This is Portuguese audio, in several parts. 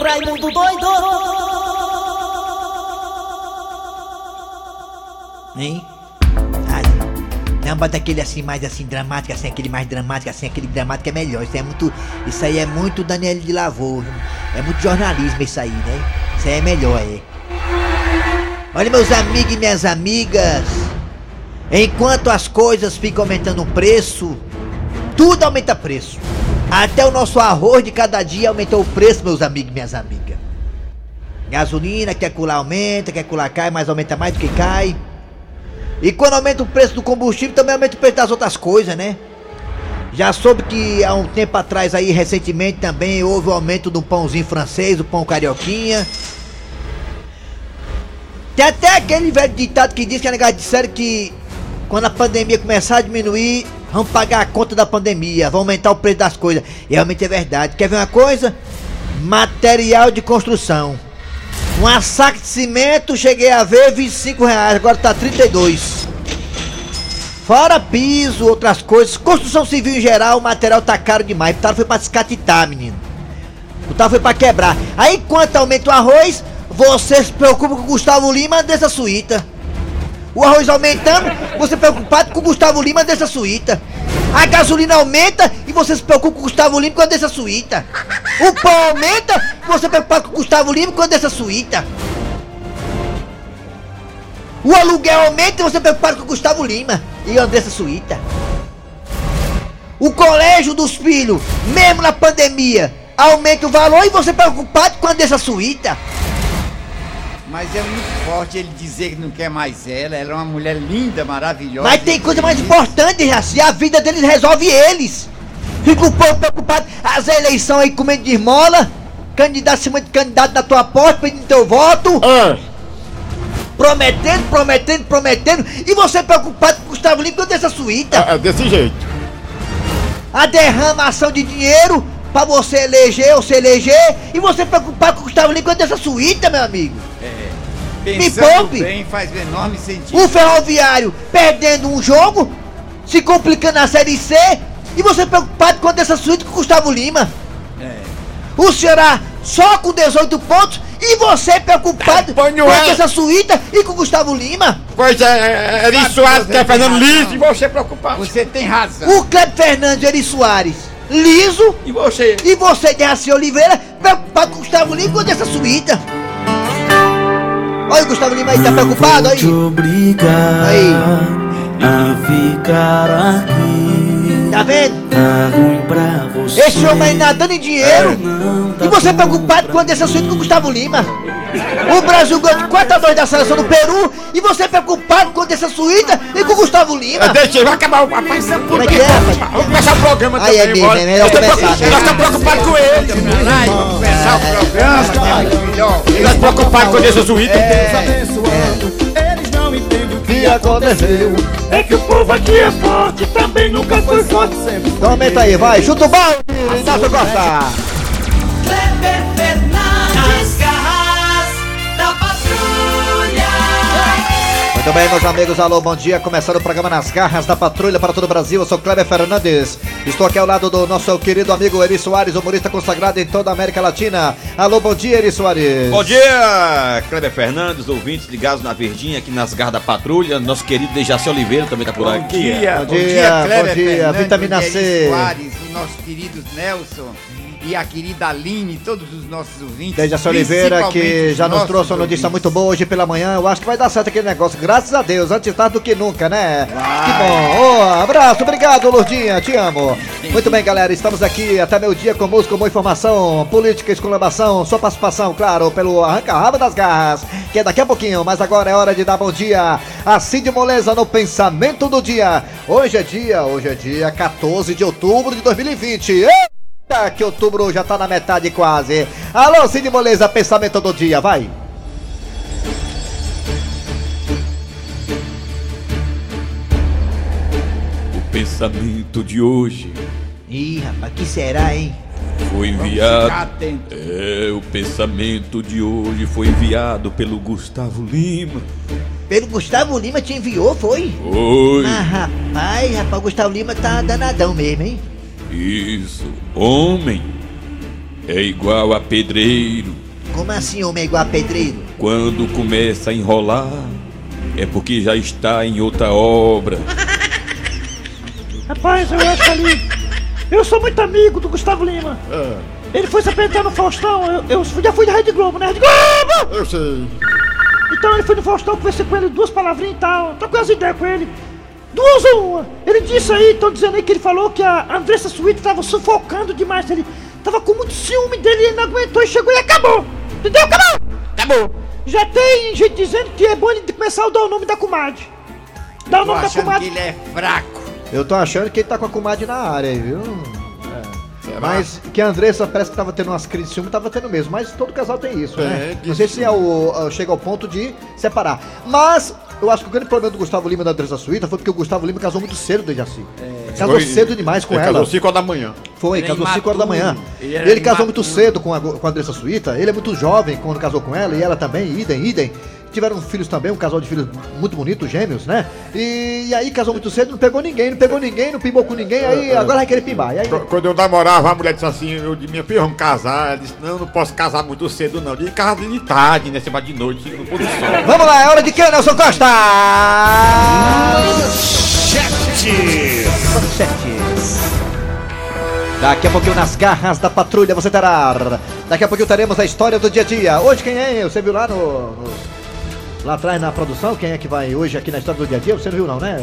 Raimundo doido! Hein? Ai, não, bota aquele assim mais assim dramático, assim, aquele mais dramático, assim, aquele dramático é melhor. Isso é muito. Isso aí é muito Daniel de Lavor. É muito jornalismo isso aí, né? Isso aí é melhor, é. Olha meus amigos e minhas amigas. Enquanto as coisas ficam aumentando o preço, tudo aumenta preço. Até o nosso arroz de cada dia aumentou o preço, meus amigos e minhas amigas. Gasolina, quer colar aumenta, quer colar cai, mas aumenta mais do que cai. E quando aumenta o preço do combustível, também aumenta o preço das outras coisas, né? Já soube que há um tempo atrás aí, recentemente também, houve o aumento do pãozinho francês, o pão carioquinha. Tem até aquele velho ditado que diz que a negada disseram que quando a pandemia começar a diminuir, vamos pagar a conta da pandemia, vão aumentar o preço das coisas. Realmente é verdade. Quer ver uma coisa? Material de construção. Uma saca de cimento cheguei a ver 25 reais, agora tá 32. Fora piso, outras coisas, construção civil em geral, o material tá caro demais. O tal foi pra descatitar, menino. O tal foi pra quebrar. Aí enquanto aumenta o arroz, você se preocupa com o Gustavo Lima dessa suíta. O arroz aumentando, você preocupado com o Gustavo Lima dessa suíta. A gasolina aumenta e você se preocupa com o Gustavo Lima quando dessa suíta. O pão aumenta, você preocupado com o Gustavo Lima quando dessa suíta. O aluguel aumenta e você preocupado com o Gustavo Lima e Andressa Suíta. O colégio dos filhos, mesmo na pandemia, aumenta o valor e você preocupado com a Andressa Suíta. Mas é muito forte ele dizer que não quer mais ela. Ela é uma mulher linda, maravilhosa. Mas tem coisa mais importante, Jaci. A vida deles resolve eles. Fica o povo preocupado. As eleições aí comendo de esmola. Candidato em cima de candidato na tua porta pedindo teu voto. Ah, Prometendo, prometendo, prometendo. E você preocupado com o Gustavo Lima quando essa suíta. é, é desse jeito. A derramação de dinheiro pra você eleger ou se eleger. E você preocupado com o Gustavo Lima quando essa suíta, meu amigo. Pensando poupe. bem, faz enorme sentido. O ferroviário perdendo um jogo, se complicando na Série C, e você preocupado com essa suíte com o Gustavo Lima. É. O Ceará só com 18 pontos e você preocupado no com essa suíta e com o Gustavo Lima. Pois é, é Eri Soares, que é Fernando Liso, e você preocupado. Você tem razão. O Cleber Fernandes Eri Soares liso E você? e você, Derraci Oliveira, preocupado com o Gustavo Lima com essa suíta. Olha o Gustavo Lima aí, tá preocupado aí? Te obrigar Aí. a ficar aqui. Tá vendo? Tá ruim pra você. Esse homem aí nadando em dinheiro. Não tá E você preocupado com essa suíte com o Gustavo Lima? O Brasil ganhou de 4x2 da seleção do Peru e você preocupado com essa suíta e com o Gustavo Lima? É, deixa vai acabar o rapaz. Como é que é, rapaz? Vamos começar o programa Aí é bora. é melhor Nós estamos começar, preocupados- né? Nós estamos preocupados com ele. Vai, vamos começar o programa, é melhor. Nós estamos preocupados com esse suíte. Que aconteceu? É que o povo aqui é forte, também nunca foi forte. Então aumenta aí, vai, chuta o balde, Inácio Costa. Kleber Fernandes, garras da patrulha. Muito bem, meus amigos, alô, bom dia. Começando o programa Nas Garras da Patrulha para todo o Brasil. Eu sou Kleber Fernandes. Estou aqui ao lado do nosso querido amigo Eri Soares, humorista consagrado em toda a América Latina. Alô, bom dia, Eri Soares. Bom dia, Kleber Fernandes, ouvintes ligados na Verdinha, aqui nas garras da patrulha. Nosso querido Dejaci Oliveira também tá por Bom aqui. dia, Bom bom dia, dia, Kleber bom dia, Fernandes, vitamina bom C. Eri Soares, o nosso querido Nelson e a querida Aline, todos os nossos ouvintes. Dejaci Oliveira, que já os nos trouxe uma notícia muito boa hoje pela manhã. Eu acho que vai dar certo aquele negócio, graças a Deus, antes tarde do que nunca, né? Que bom. Ô, abraço, obrigado, Lourdinha, te amo. Muito bem, galera, estamos aqui até meu dia com música, com informação, política, exclamação, sua participação, claro, pelo Arranca-Raba das Garras, que é daqui a pouquinho, mas agora é hora de dar bom dia a Cid Moleza no Pensamento do Dia. Hoje é dia, hoje é dia 14 de outubro de 2020. Eita, que outubro já tá na metade quase. Alô, Cid Moleza, pensamento do dia, vai. O pensamento de hoje Ih, rapaz, que será, hein? foi enviado. É, o pensamento de hoje foi enviado pelo Gustavo Lima. Pelo Gustavo Lima te enviou, foi? Oi, Ah, rapaz, rapaz, o Gustavo Lima tá danadão mesmo, hein? Isso. Homem, é igual a pedreiro. Como assim, homem é igual a pedreiro? Quando começa a enrolar, é porque já está em outra obra. Rapaz, eu acho ali. Eu sou muito amigo do Gustavo Lima. Ele foi se apresentar no Faustão. Eu, eu já fui da Rede Globo, né? Rede Globo! Eu sei. Então ele foi no Faustão, conversei com ele duas palavrinhas e tal. Tô com as ideias com ele. Duas ou uma. Ele disse aí, tô dizendo aí que ele falou que a Andressa Suíte tava sufocando demais. Ele tava com muito ciúme dele e ele não aguentou e chegou e acabou. Entendeu? Acabou! Acabou. Já tem gente dizendo que é bom ele começar a dar o nome da comadre. Dá o nome da achando que comadre. ele é fraco. Eu tô achando que ele tá com a comadre na área aí, viu? É. Mas que a Andressa parece que tava tendo umas crises de ciúme, tava tendo mesmo. Mas todo casal tem isso, né? É, Não sei se é o, chega ao ponto de separar. Mas eu acho que o grande problema do Gustavo Lima e da Andressa Suíta foi porque o Gustavo Lima casou muito cedo desde assim. Casou Foi- cedo demais com Ele ela. casou 5 horas da manhã. Foi, Ele é casou 5 horas da manhã. Ele, Ele casou muito cedo com a, com a Andressa Suíta. Ele é muito jovem quando casou com ela e ela também, idem, idem. Tiveram filhos também, um casal de filhos muito bonito, gêmeos, né? E, e aí casou muito cedo, não pegou ninguém, não pegou ninguém, não pimbou com ninguém, aí agora vai querer pimbar. E aí, Qu- Quando eu namorava, a mulher disse assim, eu disse, minha filha, vamos casar. Ela disse, não, não posso casar muito cedo, não. De casa de tarde, né? Você vai de noite, no pôr do sol. Vamos lá, é hora de quem, Nelson Costa? Manchetes. Daqui a pouquinho nas garras da patrulha você terá. Daqui a pouquinho teremos a história do dia a dia. Hoje quem é? Você viu lá no, no- Lá atrás na produção, quem é que vai hoje aqui na história do dia a dia? Você não viu não, né?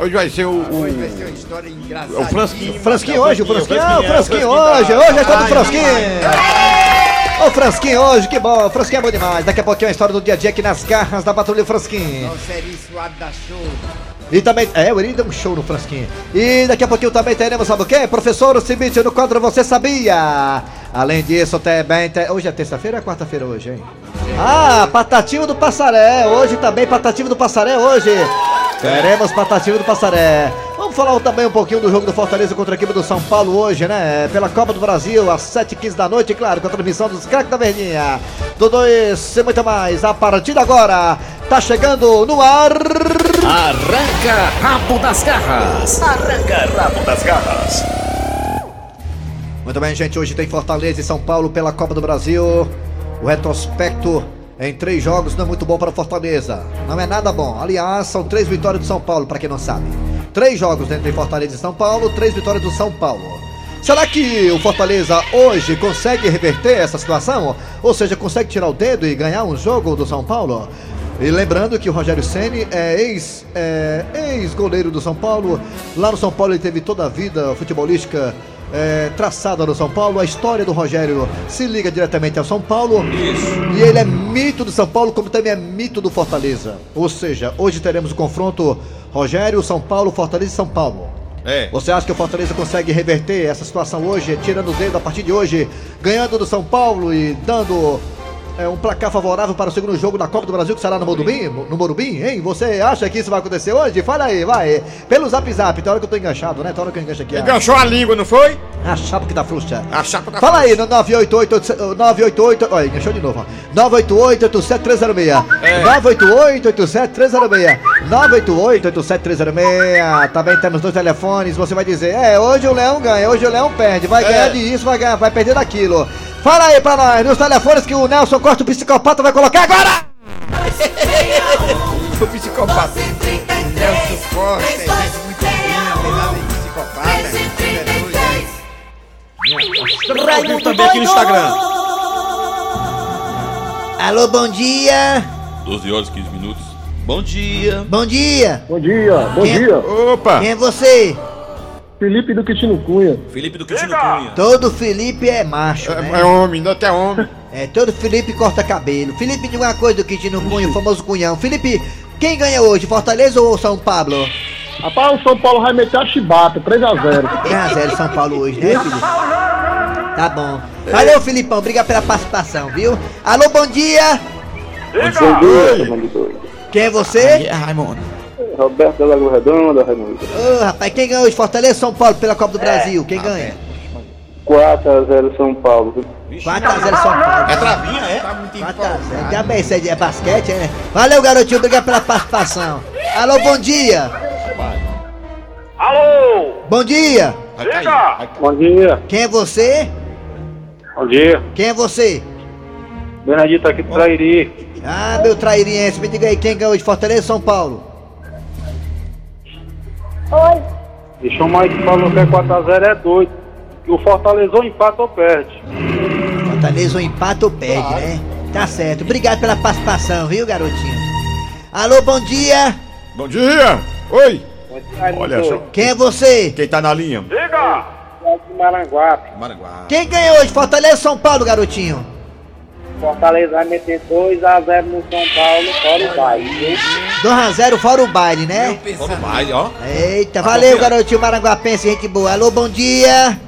Hoje vai ser o... o... Hoje vai ser uma história engraçada. O Fransquinho. Fransquinho hoje, o Fransquinho, ah, o é, Fransquinho hoje, da- hoje é história do Ai, Fransquinho. Ô Fransquinho hoje, que bom, Fransquinho é bom demais. Daqui a pouquinho a história do dia a dia aqui nas garras da patrulha Fransquinho. O Seri Suado da Show. E também, é, o Eri deu um show no Fransquinho. E daqui a pouquinho também teremos, sabe o quê? Professor Cibite no quadro Você Sabia? Além disso, também, tem- hoje é terça-feira ou é quarta-feira hoje, hein? Ah, Patativa do Passaré, hoje também, Patativa do Passaré hoje. Teremos Patativa do Passaré. Vamos falar também um pouquinho do jogo do Fortaleza contra a equipe do São Paulo hoje, né? Pela Copa do Brasil, às 7h15 da noite, claro, com a transmissão dos craques da Verdinha. Tudo isso e muito mais, a partir de agora, tá chegando no ar... Arranca rabo das garras. Arranca rabo das garras. Muito bem, gente. Hoje tem Fortaleza e São Paulo pela Copa do Brasil. O retrospecto em três jogos não é muito bom para o Fortaleza. Não é nada bom. Aliás, são três vitórias do São Paulo, para quem não sabe. Três jogos entre Fortaleza e São Paulo, três vitórias do São Paulo. Será que o Fortaleza hoje consegue reverter essa situação? Ou seja, consegue tirar o dedo e ganhar um jogo do São Paulo? E lembrando que o Rogério Ceni é ex, é, ex-goleiro do São Paulo. Lá no São Paulo ele teve toda a vida futebolística é, traçada no São Paulo. A história do Rogério se liga diretamente ao São Paulo. E ele é mito do São Paulo, como também é mito do Fortaleza. Ou seja, hoje teremos o confronto Rogério, São Paulo, Fortaleza e São Paulo. É. Você acha que o Fortaleza consegue reverter essa situação hoje, tirando o dedo a partir de hoje, ganhando do São Paulo e dando é, um placar favorável para o segundo jogo da Copa do Brasil que será no Morumbi? No Morumbi, hein? Você acha que isso vai acontecer hoje? Fala aí, vai. Pelo zap zap, tem hora que eu tô enganchado, né? Tem hora que eu engancho aqui. Enganchou a língua, não foi? A chapa que tá frouxa. A chapa da Fala aí no 988 988, olha, enganchou de novo. ó. 988 87306. 988 87306. 988 87306. Também temos dois telefones. Você vai dizer: "É, hoje o Leão ganha, hoje o Leão perde, vai ganhar de isso, vai ganhar, vai perder daquilo". Fala aí pra nós nos telefones que o Nelson Costa o psicopata vai colocar agora. O psicopata. Nelson Costa, é gente muito de psicopata. É é. Raimundo também aqui no Instagram. Alô, bom dia. 12 horas e 15 minutos. Bom dia. Bom dia. Bom dia, bom Quem- dia. Opa! Quem é você? Felipe do Quitino Cunha. Felipe do Quintino Cunha. Todo Felipe é macho, É, né? é homem, não é homem. É, todo Felipe corta cabelo. Felipe de uma coisa do Quintino Cunha, o famoso cunhão. Felipe, quem ganha hoje, Fortaleza ou São Paulo? Rapaz, o São Paulo vai meter a chibata, 3x0. 1x0 São Paulo hoje, né, Felipe? Tá bom. Valeu, Filipão. Obrigado pela participação, viu? Alô, bom dia. Bom dia. Quem é você? É, Raimundo. Roberto da Lagoa Redonda, Raimundo. Ô, rapaz, quem ganha hoje, Fortaleza ou São Paulo pela Copa do Brasil? Quem ganha? 4x0 São Paulo. 4x0 São Paulo. É travinha, é? Tá muito 4x0. empolgado. Já bem, isso é é basquete, é? Valeu, garotinho. Obrigado pela participação. Alô, bom dia. Alô! Bom dia. Vai Bom dia. Quem é você? Bom dia. Quem é você? Benedito aqui do Trairi. Ah, meu trairiense, me diga aí, quem ganhou de Fortaleza ou São Paulo? Deixa o Mike falou que é 4x0 é doido. E o Fortaleza ou empata ou perde. Fortaleza ou empata ou perde, né? Tá certo. Obrigado pela participação, viu, garotinho? Alô, bom dia. Bom dia! Oi! Olha só. Quem é você? Quem tá na linha? Maranguape. Maranguá. Quem ganhou hoje? Fortaleza ou São Paulo, garotinho? Fortaleza vai meter 2x0 no São Paulo, fora o baile. 2x0 fora o baile, né? Vamos no baile, ó. Eita, valeu, garotinho Maranguapense, gente boa. Alô, bom dia.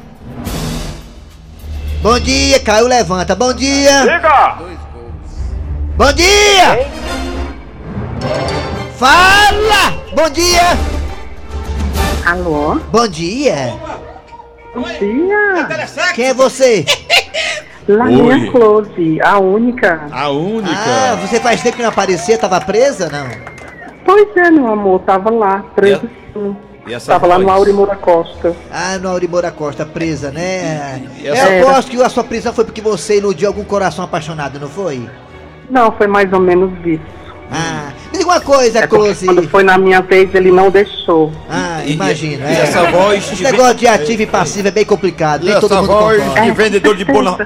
Bom dia, Caio levanta. Bom dia. Diga! Bom dia. Fala! Bom dia. Alô? Bom dia. Bom dia! Quem é você? Lainha Oi. Close, a única. A única. Ah, você faz tempo que não aparecia, tava presa, não? Pois é, meu amor, tava lá, preso. sim. E essa Tava lá no voz? Aurimora Costa. Ah, no Aurimora Costa, presa, né? E Eu essa- aposto que a sua prisão foi porque você iludiu algum coração apaixonado, não foi? Não, foi mais ou menos isso. Ah, me diga uma coisa, É Close. quando foi na minha vez, ele não deixou. Ah, E- imagina. e é. essa voz Esse negócio de ativo e passivo é bem complicado, E nem todo essa mundo voz concorda. de vendedor de bolo.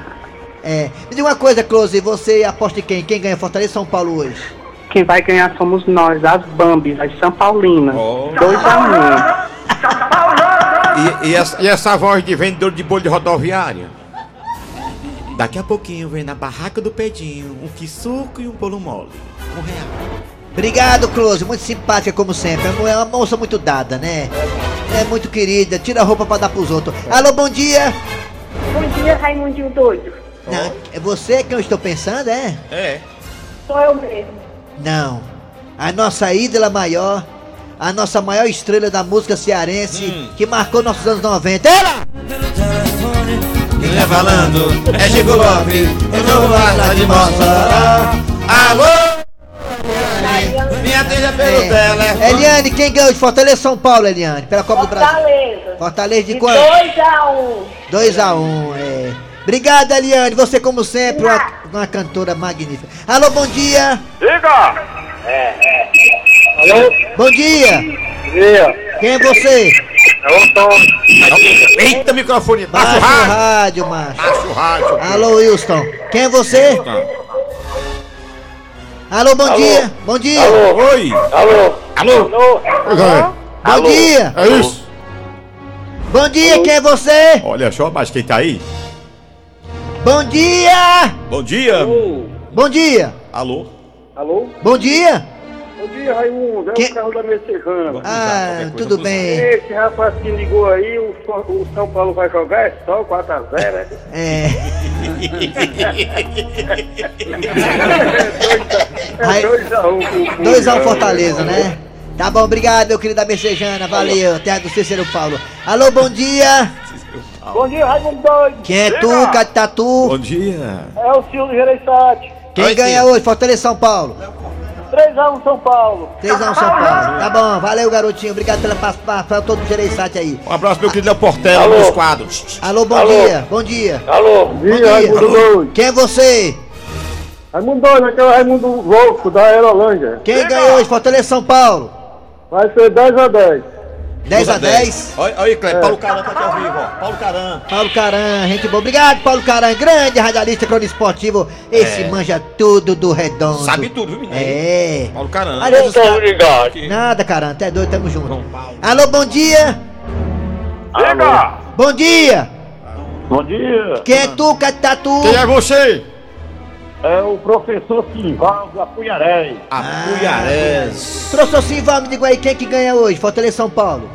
É. Me diga uma coisa, Close, você aposta em quem? Quem ganha Fortaleza ou São Paulo hoje? Quem vai ganhar somos nós, as Bambis, as São Paulinas. Oh. 2 a 1 E, e essa, e essa voz de vendedor de bolo de rodoviária? Daqui a pouquinho vem na barraca do Pedinho um quisuco e um bolo mole. Um real. Obrigado, Close, muito simpática como sempre. É uma moça muito dada, né? É muito querida, tira a roupa pra dar pros outros. Alô, bom dia! Bom dia, Raimundinho doido. Não, é você que eu estou pensando, é? É. Sou eu mesmo. Não. A nossa ídola maior, a nossa maior estrela da música cearense, Hum. que marcou nossos anos 90. Ela! Quem tá falando é Chico Lopes, eu tô lá de Mossoró. Alô? Me atenda pelo telefone. É. Eliane, quem ganhou de Fortaleza São Paulo, Eliane? Pela Copa do Brasil. Fortaleza. Fortaleza de De quanto? 2 a 1 Um. 2x1, é. Obrigado, Eliane. Você, como sempre, uma, uma cantora magnífica. Alô, bom dia. Diga! Alô? Bom dia. Dia! Quem é você? É o Antônio. Eita, microfone, baixa o rádio. macho. Baixa o rádio. Alô, Wilson. Quem é você? Alô, bom dia. Bom dia. Oi. Alô? Alô. Alô? Bom dia. É isso? Bom dia, quem é você? Olha só, mas quem tá aí? Bom dia. Bom dia. Bom dia. Alô? Alô? Bom dia. Bom dia, Raimundo. É Que- o carro da Messejana. Ah, tudo bem. Esse rapaz que ligou aí, o, São- o São Paulo vai jogar, é só 4x0, é? É. É Aí- 2x1. 2x1 Fortaleza, né? Tá bom, obrigado, meu querido da Messejana. Valeu, terra do Cícero Paulo. Alô, bom dia. Bom dia, Raimundo doido. Quem é tu. Catatu? Bom dia. É o Silvio Gereissati. Quem Oi, ganha Silvio. hoje? Fortaleza São Paulo. 3x1 São Paulo. 3x1 São Paulo. Tá bom, valeu, garotinho. Obrigado pela participação. Todo mundo Gereissati aí. Um abraço, meu querido Léo Portela, Alô. dos quadros. Alô, bom Alô. dia. Bom dia. Alô? Bom dia. Quem é você? Raimundo doido, aqui é o Raimundo Louco, da Aerolândia. Quem ganhou hoje? Fortaleza São Paulo. Vai ser 10x10. 10 a 10. Olha olha aí, Cleber. Paulo Caran tá aqui ao vivo, ó. Paulo Caran. Paulo Caran, gente boa. Obrigado, Paulo Caran, grande radialista cronista esportivo. Esse É. manja tudo do redondo. Sabe tudo, viu, menino? É. Paulo Caran. Aliás, os caras- ligado. Nada, Caran, até doido, tamo junto. Alô, bom dia. Diga! Bom dia. Bom dia. Quem é tu, Catatu? Quem é você? É o professor Simvaldo Apunharé. Apuiarés. Professor Silva, me diga aí, quem é que ganha hoje? Fortaleza São Paulo.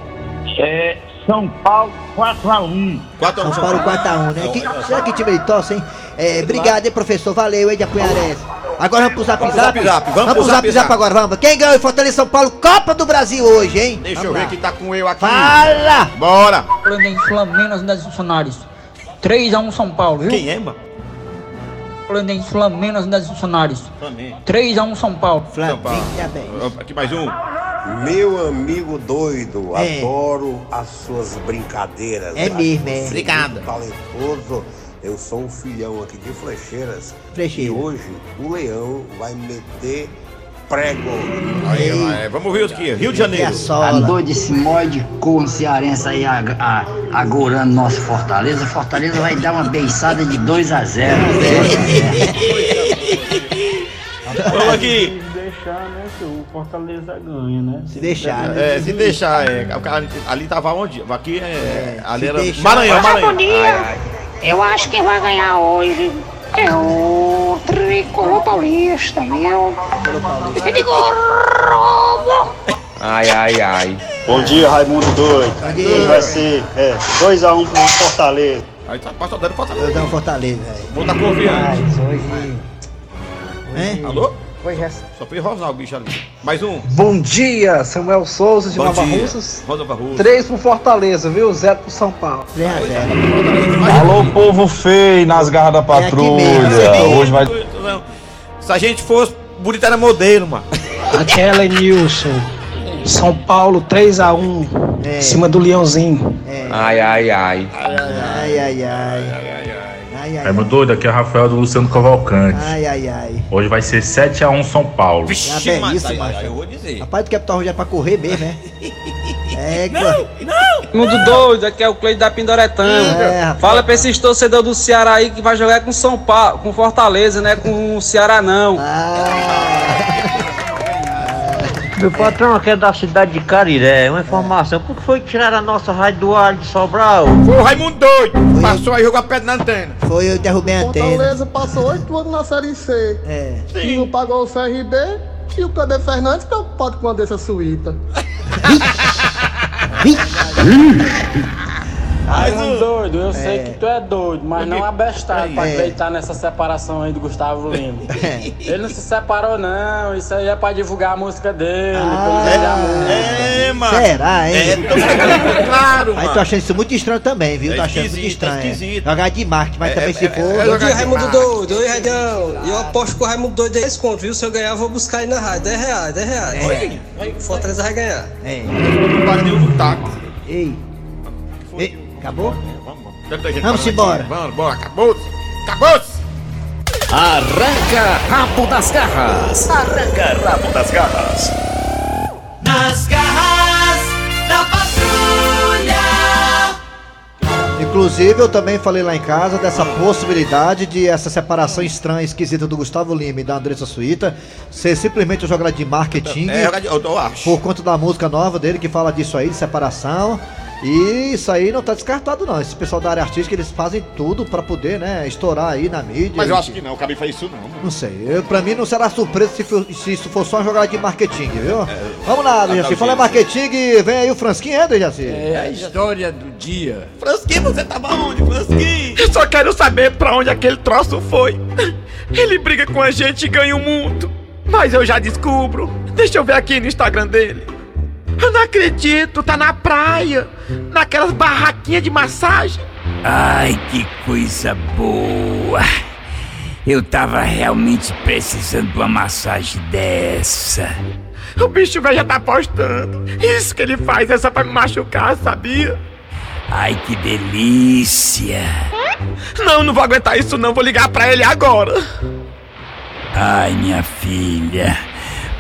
É São Paulo 4x1. 4 São Paulo 4x1, né? Que, será que time ele tosse, hein? É, obrigado, hein, professor. Valeu, hein, de Apunharés. Agora vamos pro zap Vamos zap. pro zap zap, vamos Vamos pro zap zap agora, vamos. Quem ganhou em Fortaleza São Paulo? Copa do Brasil hoje, hein? Deixa Vamos eu ver lá. quem tá com eu aqui. Fala! Bora. Fluminense Flamengo das funcionários. 3x1 São Paulo, viu? Quem é, mano? Fluminense Flamengo das funcionários. Flamengo. 3x1 São Paulo. Flamengo, Paulo. já bem. Aqui mais um. Meu amigo doido, É. adoro as suas brincadeiras. É mesmo, é. Obrigado. Talentoso Eu sou um filhão aqui de Flecheiras. Flecheira. E hoje o leão vai meter prego. Aí, vai, vamos ver os que Rio de Janeiro. Tá doido esse mod com cearense aí ag- a- agorando nosso Fortaleza. Fortaleza vai dar uma beiçada de 2 a 0 Vamos aqui. Se deixar, né, que o Fortaleza ganha, né? Se deixar, né? É, se deixar, é. o Ali tava onde? Aqui é. ali se era. deixar- Maranhão, Maranhão. Eu acho que vai ganhar hoje. É o Tricolor Paulista, meu. Tricolor! Ai, ai, ai. Bom dia, Raimundo Doido. Hoje vai ser 2x1 pro Fortaleza. Aí tá passando dando Eu Fortaleza. dou um Fortaleza, velho. Vou dar confiante. hoje. Hein? Alô? Hoje é... Só foi rosnar o bicho ali. Mais um. Bom dia, Samuel Souza de Bom Nova dia. Russas. Rosa Barroso. 3 pro Fortaleza, viu? 0 pro São Paulo. 3 a 0. Alô, povo feio nas garras da aqui mesmo. Hoje vai. Se a gente fosse bonito era modelo, mano. Aquela é Nilson. São Paulo 3x1 É. em cima do Leãozinho. Ai, ai, ai. Ai, ai, ai. Ai, ai, É meu doido, aqui é o Rafael do Luciano Cavalcante. ai, ai, ai. Hoje vai ser 7x1 São Paulo. Vixe, é mas isso, aí, macho. aí eu vou dizer. Rapaz, tu quer botar o Rogério pra correr mesmo, né? É, Mundo doido, aqui é o Cleide da Pindoretama. É, rapaz. Fala pra esses torcedores do Ceará aí que vai jogar com São Paulo, com Fortaleza, né? Com o Ceará não. Meu patrão aqui é da cidade de Cariré. Uma informação: por que foi que tiraram a nossa rádio do ar de Sobral? Foi o Raimundo doido. Passou aí jogou a pedra na antena. Foi eu derrubei a antena. Fortaleza passou oito anos na Série C. É. E não pagou o CRB e o Kleber Fernandes preocupado com a dessa suíta. Raimundo doido, eu sei É. que tu é doido, mas não abestado pra É. acreditar nessa separação aí do Gustavo Lima. Ele não se separou, não. Isso aí é pra divulgar a música dele, pra ele vender a música. É, mano. Será, hein? É, tô ficando claro, Aí tô mano. achando isso muito estranho também, viu? É tô achando muito é estranho. é. esquisito. Jogar de marketing, mas É, também é, se é, for. é dia, de Raimundo. Doido. Oi, Radião. Eu aposto que o Raimundo Doido é 10 conto, viu? Se eu ganhar, eu vou buscar aí na rádio. 10 reais, 10 reais. Fortaleza vai ganhar. É. Nenhum do táxi. Ei. Acabou? Tanta gente Vamos falando embora. aqui. Vamos, bora. Acabou-se. Acabou-se. Arranca rabo das garras. Arranca rabo das garras. Nas garras da patrulha. Inclusive, eu também falei lá em casa dessa possibilidade de essa separação estranha, esquisita do Gustavo Lima e da Andressa Suíta ser simplesmente uma jogada de marketing. É, de- eu, eu acho. por conta da música nova dele que fala disso aí, de separação. E isso aí não tá descartado não. Esse pessoal da área artística, eles fazem tudo pra poder, né, estourar aí na mídia. Mas eu acho que não, o cabelo faz isso não. Não sei, eu, pra mim não será surpresa se, for- se isso for só uma jogada de marketing, viu? Vamos lá, Dejaci, fala em marketing, vem aí o Fransquinho, é, Dejaci? É a história do dia. Fransquinho, você tava onde, Fransquinho? Eu só quero saber pra onde aquele troço foi. Ele briga com a gente e ganha o mundo. Mas eu já descubro. Deixa eu ver aqui no Instagram dele. Eu não acredito, tá na praia. Naquelas barraquinhas de massagem. Ai, que coisa boa! Eu tava realmente precisando de uma massagem dessa. O bicho velho já tá postando. Isso que ele faz é só pra me machucar, sabia? Ai, que delícia! Não, não vou aguentar isso não. Vou ligar pra ele agora. Ai, minha filha,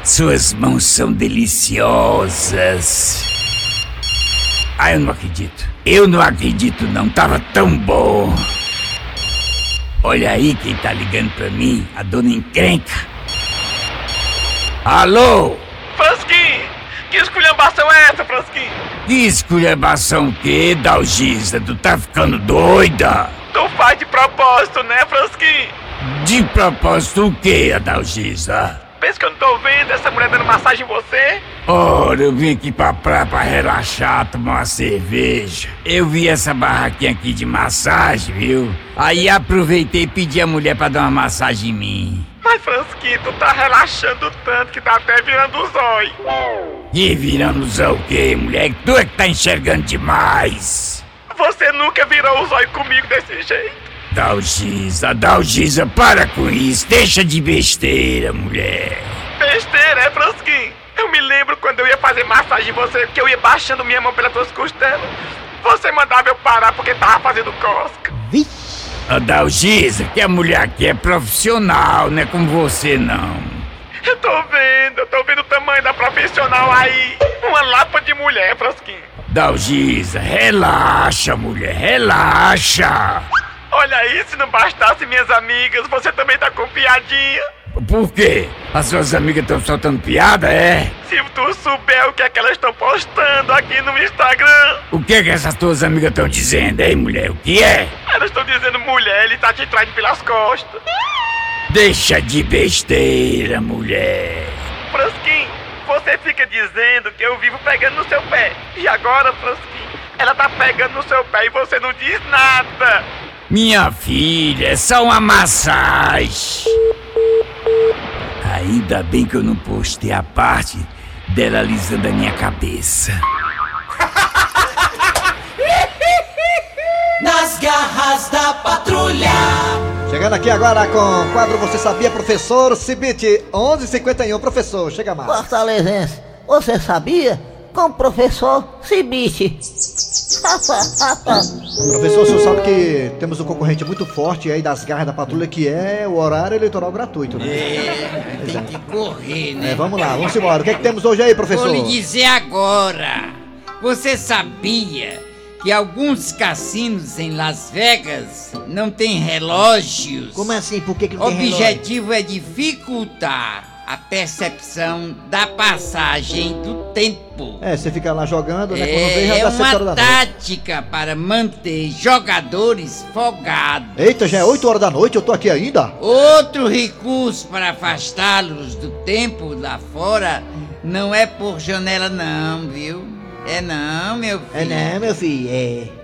suas mãos são deliciosas. Ai, eu não acredito. Eu não acredito, não. Tava tão bom. Olha aí quem tá ligando pra mim, a dona encrenca. Alô? Fransquinho, que esculhambação é essa, Fransquinho? Que esculhambação o quê, Dalgisa? Tu tá ficando doida? Tu faz de propósito, né, Fransquinho? De propósito o quê, Adalgisa? Pensa que eu não tô vendo essa mulher dando massagem em você? Ora, eu vim aqui pra praia pra relaxar, tomar uma cerveja. Eu vi essa barraquinha aqui de massagem, viu? Aí aproveitei e pedi a mulher pra dar uma massagem em mim. Mas, Fransquinho, tu tá relaxando tanto que tá até virando os olhos. E virando o quê, mulher? Tu é que tá enxergando demais. Você nunca virou os olhos comigo desse jeito. Dalgisa, Dalgisa, para com isso. Deixa de besteira, mulher. Besteira, é, Fransquinho? Eu me lembro quando eu ia fazer massagem em você, que eu ia baixando minha mão pelas tuas costelas. Você mandava eu parar porque tava fazendo cosca. A Dalgisa, que a mulher aqui é profissional, não é como você não. Eu tô vendo, eu tô vendo o tamanho da profissional aí. Uma lapa de mulher, Frasquinho. Dalgisa, relaxa, mulher, relaxa. Olha aí, se não bastasse minhas amigas, você também tá com piadinha. Por quê? As suas amigas estão soltando piada, é? Se tu souber o que é que elas estão postando aqui no Instagram. O que é que essas tuas amigas estão dizendo, hein, mulher? O que é? Elas estão dizendo, mulher, ele tá te traindo pelas costas. Deixa de besteira, mulher. Frasquinho, você fica dizendo que eu vivo pegando no seu pé. E agora, Frasquinho, ela tá pegando no seu pé e você não diz nada. Minha filha, é só uma massagem. Ainda bem que eu não postei a parte dela alisando a minha cabeça. Nas garras da patrulha. Chegando aqui agora com o quadro Você Sabia, professor Cibite, 11:51 professor, chega mais. Fortalezense, você sabia? Com o professor Cibite. Professor, o senhor sabe que temos um concorrente muito forte aí das garras da patrulha que é o horário eleitoral gratuito, né? É, tem que correr, né? É, vamos lá, vamos embora. O que é que temos hoje aí, professor? Vou lhe dizer agora. Você sabia que alguns cassinos em Las Vegas não têm relógios? Como assim? Por que, que O não tem relógio? objetivo é dificultar a percepção da passagem do tempo. É, você fica lá jogando, né? Quando vem já É dá 7 horas uma tática para manter jogadores folgados. Eita, já é 8 horas da noite, eu tô aqui ainda? Outro recurso para afastá-los do tempo lá fora não é por janela não, viu? É não, meu filho. É né, meu filho? É.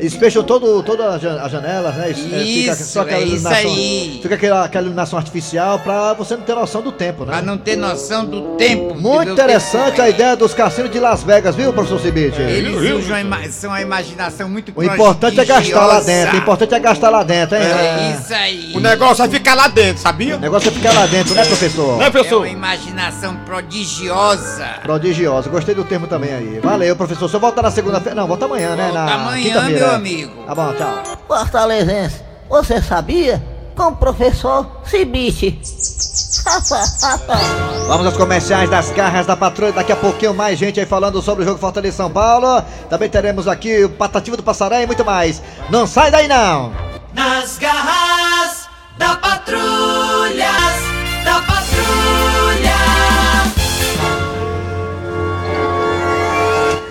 Eles fecham todo, todas as jan- as janelas, né? Isso, é, fica Isso, só aquela é isso iluminação. aí. Fica aquela, aquela iluminação artificial pra você não ter noção do tempo, né? Pra não ter noção do tempo. Muito interessante a ideia dos cassinos de Las Vegas, viu, professor Cibite? Eles usam a são a imaginação muito O importante é gastar lá dentro, o importante é gastar lá dentro, hein? É isso aí. O negócio é ficar lá dentro, sabia? O negócio é ficar lá dentro, né, professor? É uma imaginação prodigiosa. Prodigiosa, gostei do termo também aí. Valeu, professor. Se eu voltar na segunda-feira. Não, volta amanhã, né? Na amanhã, quinta-feira, meu amigo. Tá bom, tchau. Fortalezense, você sabia? Com o professor Cibite. Vamos aos comerciais das garras da patrulha. Daqui a pouquinho mais gente aí falando sobre o jogo Fortaleza São Paulo. Também teremos aqui o Patativo do Passaré e muito mais. Não sai daí não! Nas garras da patrulha.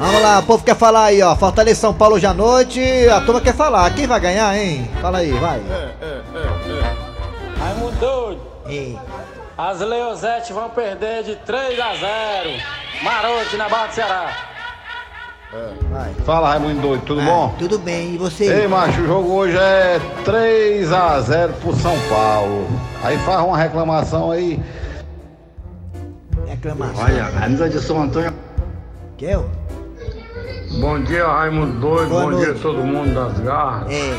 Vamos lá, o povo quer falar aí, ó. Fortaleza São Paulo hoje à noite. A turma quer falar. Quem vai ganhar, hein? Fala aí, vai. Raimundo doido. As Leozete vão perder de 3 a 0. Marote na Barra do Ceará. Fala Raimundo Doido, tudo bom? Tudo bem, e você? Ei, macho, o jogo hoje é 3x0 pro São Paulo. Aí faz uma reclamação aí. Reclamação. Olha, camisa de São Antônio. Que eu? Bom dia, Raimundo Doido. Boa Bom noite. dia a todo mundo das garras. É.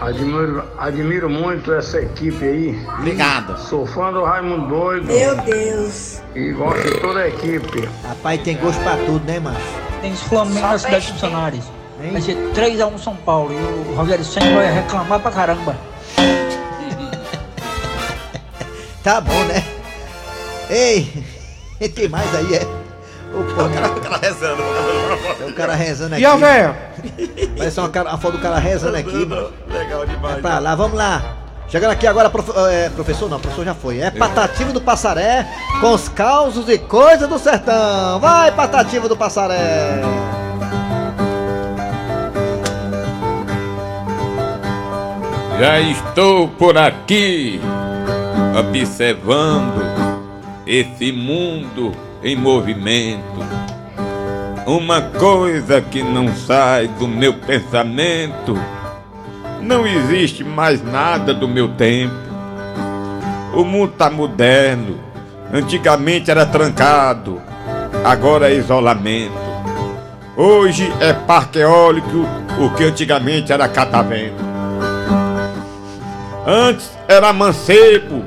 Admiro, admiro muito essa equipe aí. Obrigado. Sou fã do Raimundo Doido. Meu Deus. E gosto de toda a equipe. Rapaz, tem gosto pra tudo, né, macho? Tem os Flamengo na cidade de funcionários. Vai ser 3x1 São Paulo. E o Rogério Senna vai reclamar pra caramba. Tá bom, né? Ei, tem mais aí, é? O cara, o cara rezando. Tem um cara rezando aqui. E a véia? Parece uma, cara, uma foto do cara rezando aqui, mano. Legal demais. É pra lá, vamos lá. Chegando aqui agora, prof- é, professor, não, professor já foi. É Patativo do Passaré com os causos e coisas do sertão. Vai, Patativo do Passaré. Já estou por aqui observando esse mundo em movimento. Uma coisa que não sai do meu pensamento. Não existe mais nada do meu tempo. O mundo tá moderno. Antigamente era trancado, agora é isolamento. Hoje é parque eólico, o que antigamente era catavento. Antes era mancebo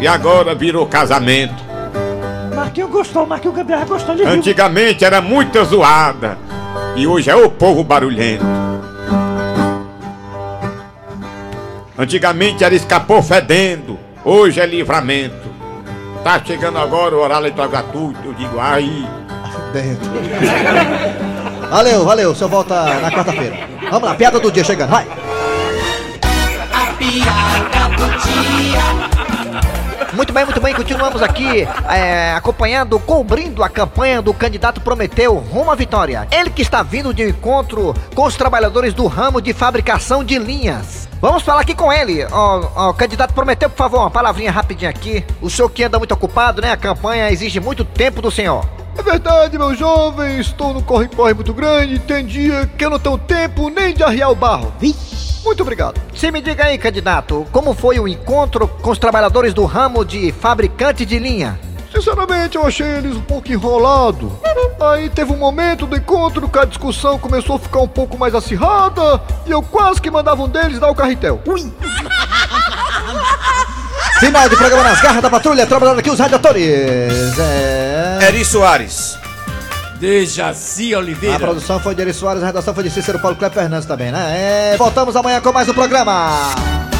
e agora virou casamento. Marquinhos gostou, Marquinhos Gabriel gostou, ele viu. Antigamente era muita zoada e hoje é o povo barulhento. Antigamente era escapou fedendo, hoje é livramento. Tá chegando agora o horário eleitoral gratuito, eu digo, aí. Dentro. Valeu, valeu, o senhor volta na quarta-feira. Vamos lá, piada do dia chegando, vai. A piada do dia. Muito bem, muito bem, continuamos aqui é, acompanhando, cobrindo a campanha do candidato Prometeu rumo à vitória. Ele que está vindo de um encontro com os trabalhadores do ramo de fabricação de linhas. Vamos falar aqui com ele. Ó, ó, candidato Prometeu, por favor, uma palavrinha rapidinha aqui. O senhor que anda muito ocupado, né? A campanha exige muito tempo do senhor. É verdade, meu jovem, estou no corre-corre muito grande, tem dia que eu não tenho tempo nem de arriar o barro. Muito obrigado. Se me diga aí, candidato, como foi o encontro com os trabalhadores do ramo de fabricante de linha? Sinceramente, eu achei eles um pouco enrolado. Aí teve um momento do encontro que a discussão começou a ficar um pouco mais acirrada e eu quase que mandava um deles dar o carretel. Ui! Final de programa nas garras da patrulha, trabalhando aqui os radiadores. É... Eri Soares. Dejaci Oliveira. A produção foi de Eri Soares, a redação foi de Cícero Paulo Cleber Fernandes também, né? É, voltamos amanhã com mais um programa.